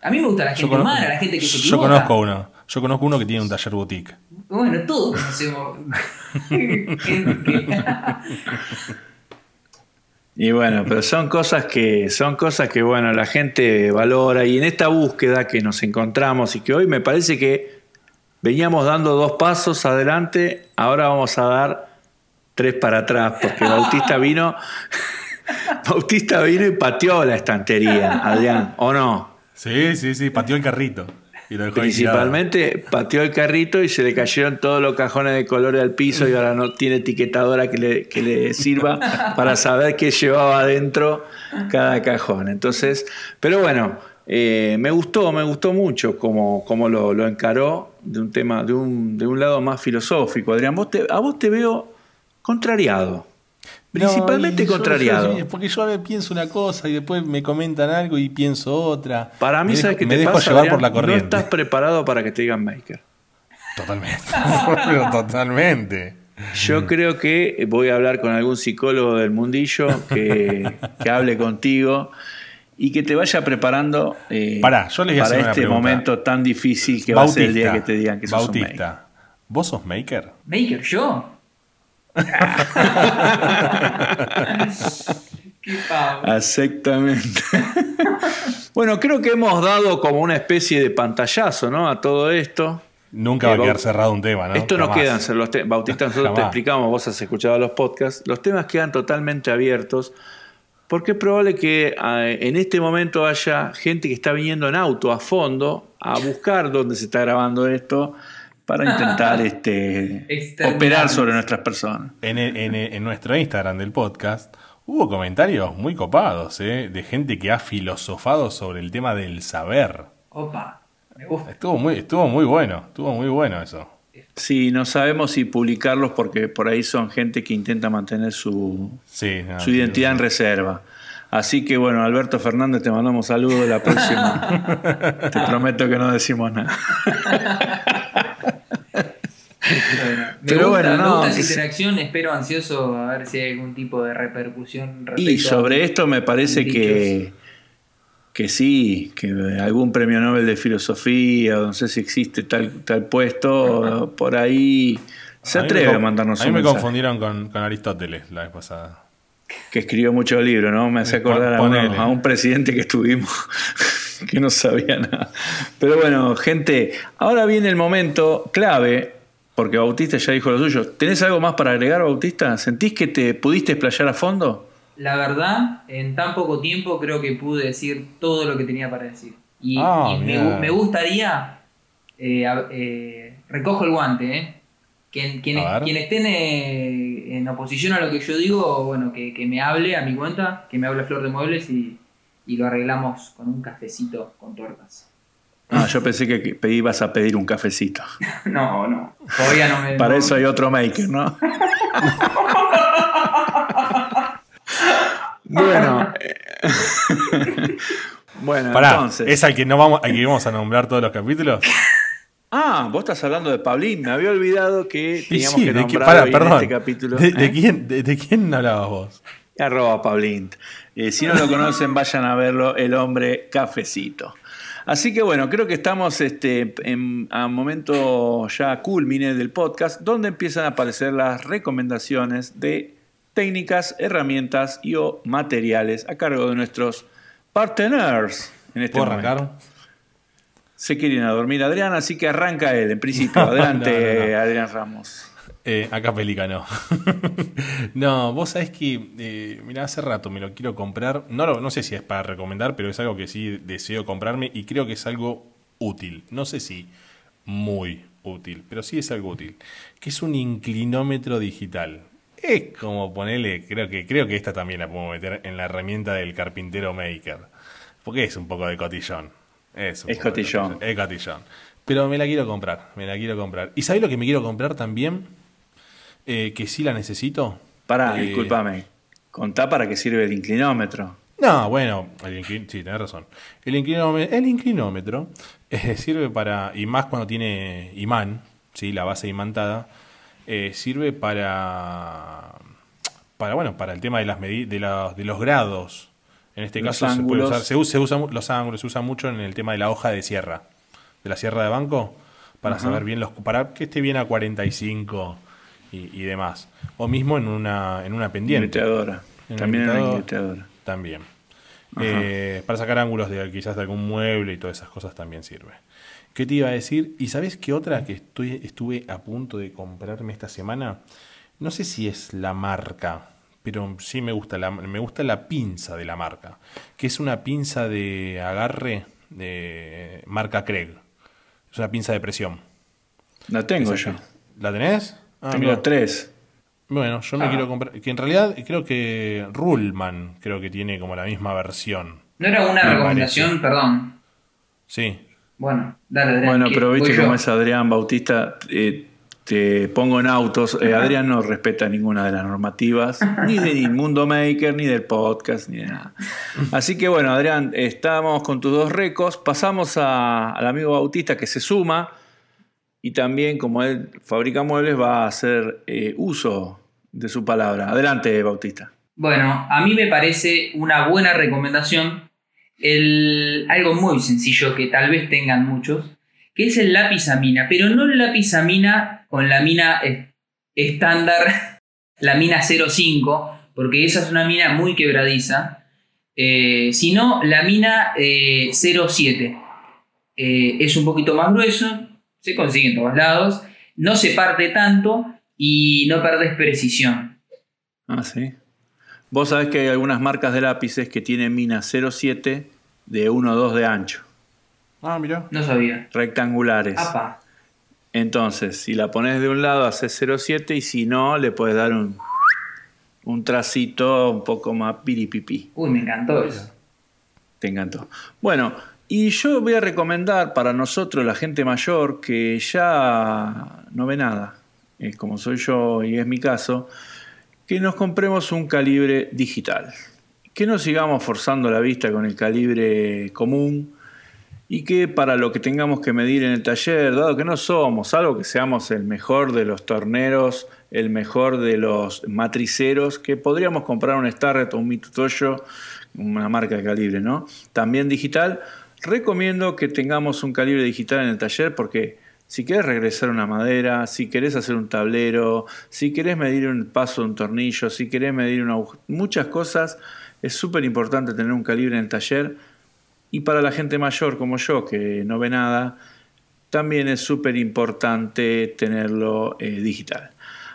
A mí me gusta la gente conozco- humana, la gente que se yo equivoca. conozco uno. Yo conozco uno que tiene un taller boutique. Bueno, todos conocemos. gente que- Y bueno, pero son cosas que son cosas que bueno, la gente valora y en esta búsqueda que nos encontramos y que hoy me parece que veníamos dando dos pasos adelante, ahora vamos a dar tres para atrás porque Bautista vino Bautista vino y pateó la estantería, Adrián, ¿o no? Sí, sí, sí, pateó el carrito. Y lo dejó ahí Principalmente pateó el carrito y se le cayeron todos los cajones de colores al piso y ahora no tiene etiquetadora que le, que le sirva para saber qué llevaba adentro cada cajón. Entonces, pero bueno, eh, me gustó, me gustó mucho cómo, cómo lo, lo encaró de un tema, de un, de un lado más filosófico. Adrián, vos te- a vos te veo contrariado. Principalmente No, yo- contrariado. yo- porque yo a veces pienso una cosa y después me comentan algo y pienso otra. Para mí, me ¿sabes dejo- me te dejo pasa? llevar Adrián? por la No corriente. estás preparado para que te digan maker. Totalmente. Pero totalmente. Yo creo que voy a hablar con algún psicólogo del mundillo que, que hable contigo y que te vaya preparando eh, Pará, yo les voy a para este pregunta. momento tan difícil que va a ser el día que te digan que sos un maker. Bautista, ¿vos sos maker? Maker, yo. Exactamente. bueno, creo que hemos dado como una especie de pantallazo, ¿no? A todo esto. Nunca Eh, va a quedar cerrado un tema, ¿no? Esto no Jamás. quedan, los Bautista, nosotros te explicamos, vos has escuchado los podcasts, los temas quedan totalmente abiertos, porque es probable que eh, en este momento haya gente que está viniendo en auto a fondo a buscar dónde se está grabando esto para intentar este, operar sobre nuestras personas. En, el- en el- en nuestro Instagram del podcast hubo comentarios muy copados, ¿eh? De gente que ha filosofado sobre el tema del saber. Opa, me gusta. Estuvo muy, estuvo muy bueno, estuvo muy bueno eso. Sí, no sabemos si publicarlos porque por ahí son gente que intenta mantener su, Sí, no, su identidad en reserva. Así que bueno, Alberto Fernández, te mandamos saludos la próxima. te prometo que no decimos nada. Bueno, Pero gusta, bueno, me no, gusta esa interacción, espero ansioso a ver si hay algún tipo de repercusión. Y sobre a- esto me parece que, que sí, que algún premio Nobel de Filosofía, no sé si existe tal, tal puesto, por ahí se A atreve a con- mandarnos A mí un me mensaje. confundieron con, con Aristóteles la vez pasada. Que escribió muchos libros, ¿no? Me hace Eh, acordar a, uno- a un presidente que estuvimos que no sabía nada. Pero bueno, gente, ahora viene el momento clave, porque Bautista ya dijo lo suyo. ¿Tenés algo más para agregar, Bautista? ¿Sentís que te pudiste explayar a fondo? La verdad, en tan poco tiempo creo que pude decir todo lo que tenía para decir. Y, Ah, y me, gustaría, eh, eh, recojo el guante, ¿eh? Quien, quien, quien estén eh, en oposición a lo que yo digo, bueno, que, que me hable a mi cuenta, que me hable Flor de Muebles y, y lo arreglamos con un cafecito con tuercas. Ah, yo pensé que ibas a pedir un cafecito. No, no, todavía no me... Para no- eso hay otro maker, ¿no? bueno. bueno, Pará, entonces. ¿es al que, no vamos, al que vamos a nombrar todos los capítulos? Ah, vos estás hablando de Pablín. Me había olvidado que teníamos sí, que de que- nombrar perdón. este capítulo. ¿De, de ¿eh? quién, de, de quién hablabas vos? Arroba Pablín. Eh, si no lo conocen, vayan a verlo, El Hombre Cafecito. Así que bueno, creo que estamos este, en, a momento ya culmine del podcast, donde empiezan a aparecer las recomendaciones de técnicas, herramientas y o materiales a cargo de nuestros partners. En este ¿Puedo momento. arrancar? Se quieren a dormir Adrián, así que arranca él, en principio. Adelante, No, no, no. Adrián Ramos. Eh, acá Pelícano. no, vos sabés que, eh, mira, hace rato me lo quiero comprar. No, lo- no sé si es para recomendar, pero es algo que sí deseo comprarme y creo que es algo útil. No sé si muy útil, pero sí es algo útil. Que es un inclinómetro digital. Es como ponerle, creo que, creo que esta también la puedo meter en la herramienta del carpintero maker. Porque es un poco de cotillón. Es, un Es cotillón. Es cotillón. Pero me la quiero comprar, me la quiero comprar. ¿Y sabés lo que me quiero comprar también? Eh, que sí la necesito. Pará, Eh, discúlpame. Contá para qué sirve el inclinómetro. No, bueno, el inclin- sí, tenés razón. El inclinómetro, el inclinómetro eh, sirve para, y más cuando tiene imán, ¿sí? la base imantada, eh, sirve para, para, bueno, para el tema de, las medi- de, la- de los grados. En este Los caso se puede ángulos. usar, se usa, se usa mu- los ángulos, se usa mucho en el tema de la hoja de sierra, de la sierra de banco, para saber bien los, para que esté bien a 45 y, y demás. O mismo en una, en una pendiente. También limitador. invertedora. También. Eh, para sacar ángulos de quizás de algún mueble y todas esas cosas también sirve. ¿Qué te iba a decir? ¿Y sabes qué otra que estoy, estuve a punto de comprarme esta semana? No sé si es la marca, pero sí me gusta la, me gusta la pinza de la marca, que es una pinza de agarre de marca Craig. Es una pinza de presión. La tengo Esa yo. ¿La tenés? Ah, tengo mirá. tres. Bueno, yo me Ah. quiero comprar. Que en realidad creo que Rullman creo que tiene como la misma versión. No era una Me recomendación, perdón. Sí. Bueno, dale, Adrián. Bueno, pero viste cómo es Adrián Bautista. eh, te pongo en autos. Eh, Adrián no respeta ninguna de las normativas, ni de Mundo Maker, ni del podcast, ni de nada. Así que bueno, Adrián, estamos con tus dos recos. Pasamos a- al amigo Bautista que se suma. Y también, como él fabrica muebles, va a hacer eh, uso de su palabra. Adelante, Bautista. Bueno, a mí me parece una buena recomendación el, algo muy sencillo que tal vez tengan muchos, que es el lápiz pero no el lápiz con la mina estándar, la mina 05, porque esa es una mina muy quebradiza. Eh, si no, la mina eh, 07 eh, es un poquito más grueso, se consigue en todos lados, no se parte tanto y no perdes precisión. Ah, sí. Vos sabés que hay algunas marcas de lápices que tienen mina 07 de 1 o 2 de ancho. Ah, mira. No sabía. Rectangulares. Apa. Entonces, si la pones de un lado, haces 07 y si no, le puedes dar un, un tracito un poco más piripipi. Uy, me encantó eso. Te encantó. Bueno, y yo voy a recomendar para nosotros, la gente mayor, que ya no ve nada, eh, como soy yo y es mi caso, que nos compremos un calibre digital. Que no sigamos forzando la vista con el calibre común y que para lo que tengamos que medir en el taller, dado que no somos, algo que seamos el mejor de los torneros, el mejor de los matriceros, que podríamos comprar un Starret o un Mitutoyo, una marca de calibre, ¿no? También digital. Recomiendo que tengamos un calibre digital en el taller porque si querés regresar una madera, si querés hacer un tablero, si querés medir un paso de un tornillo, si querés medir muchas cosas, es súper importante tener un calibre en el taller. Y para la gente mayor como yo, que no ve nada, también es súper importante tenerlo eh, digital.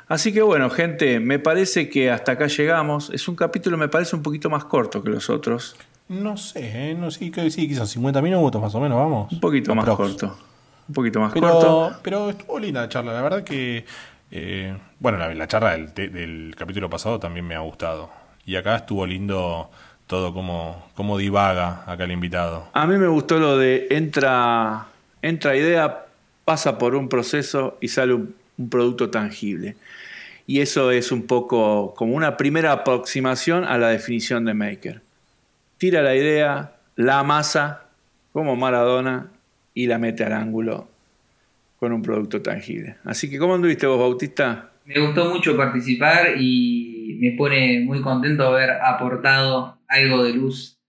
Así que bueno, gente, me parece que hasta acá llegamos. Es un capítulo, me parece un poquito más corto que los otros. No sé, ¿eh? no sé, sí, sí, quizás 50 minutos más o menos, vamos. Un poquito más corto. Un poquito más pero, corto. Pero estuvo linda la charla, la verdad que. Eh, bueno, la, la charla del, del, capítulo pasado también me ha gustado. Y acá estuvo lindo todo como, como divaga acá el invitado. A mí me gustó lo de entra, entra idea, pasa por un proceso y sale un, un producto tangible. Y eso es un poco como una primera aproximación a la definición de Maker. Tira la idea, la amasa como Maradona y la mete al ángulo con un producto tangible. Así que, ¿cómo anduviste vos, Bautista? Me gustó mucho participar y me pone muy contento haber aportado algo de luz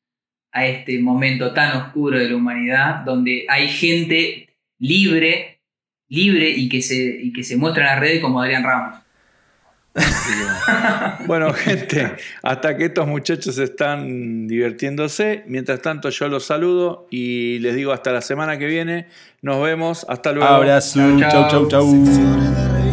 a este momento tan oscuro de la humanidad, donde hay gente libre, libre y que se, y que se muestra en las redes como Adrián Ramos. Bueno, gente, hasta que estos muchachos están divirtiéndose. Mientras tanto, yo los saludo y les digo hasta la semana que viene. Nos vemos. Hasta luego. Abrazo. Chau, chau, chau. Siempre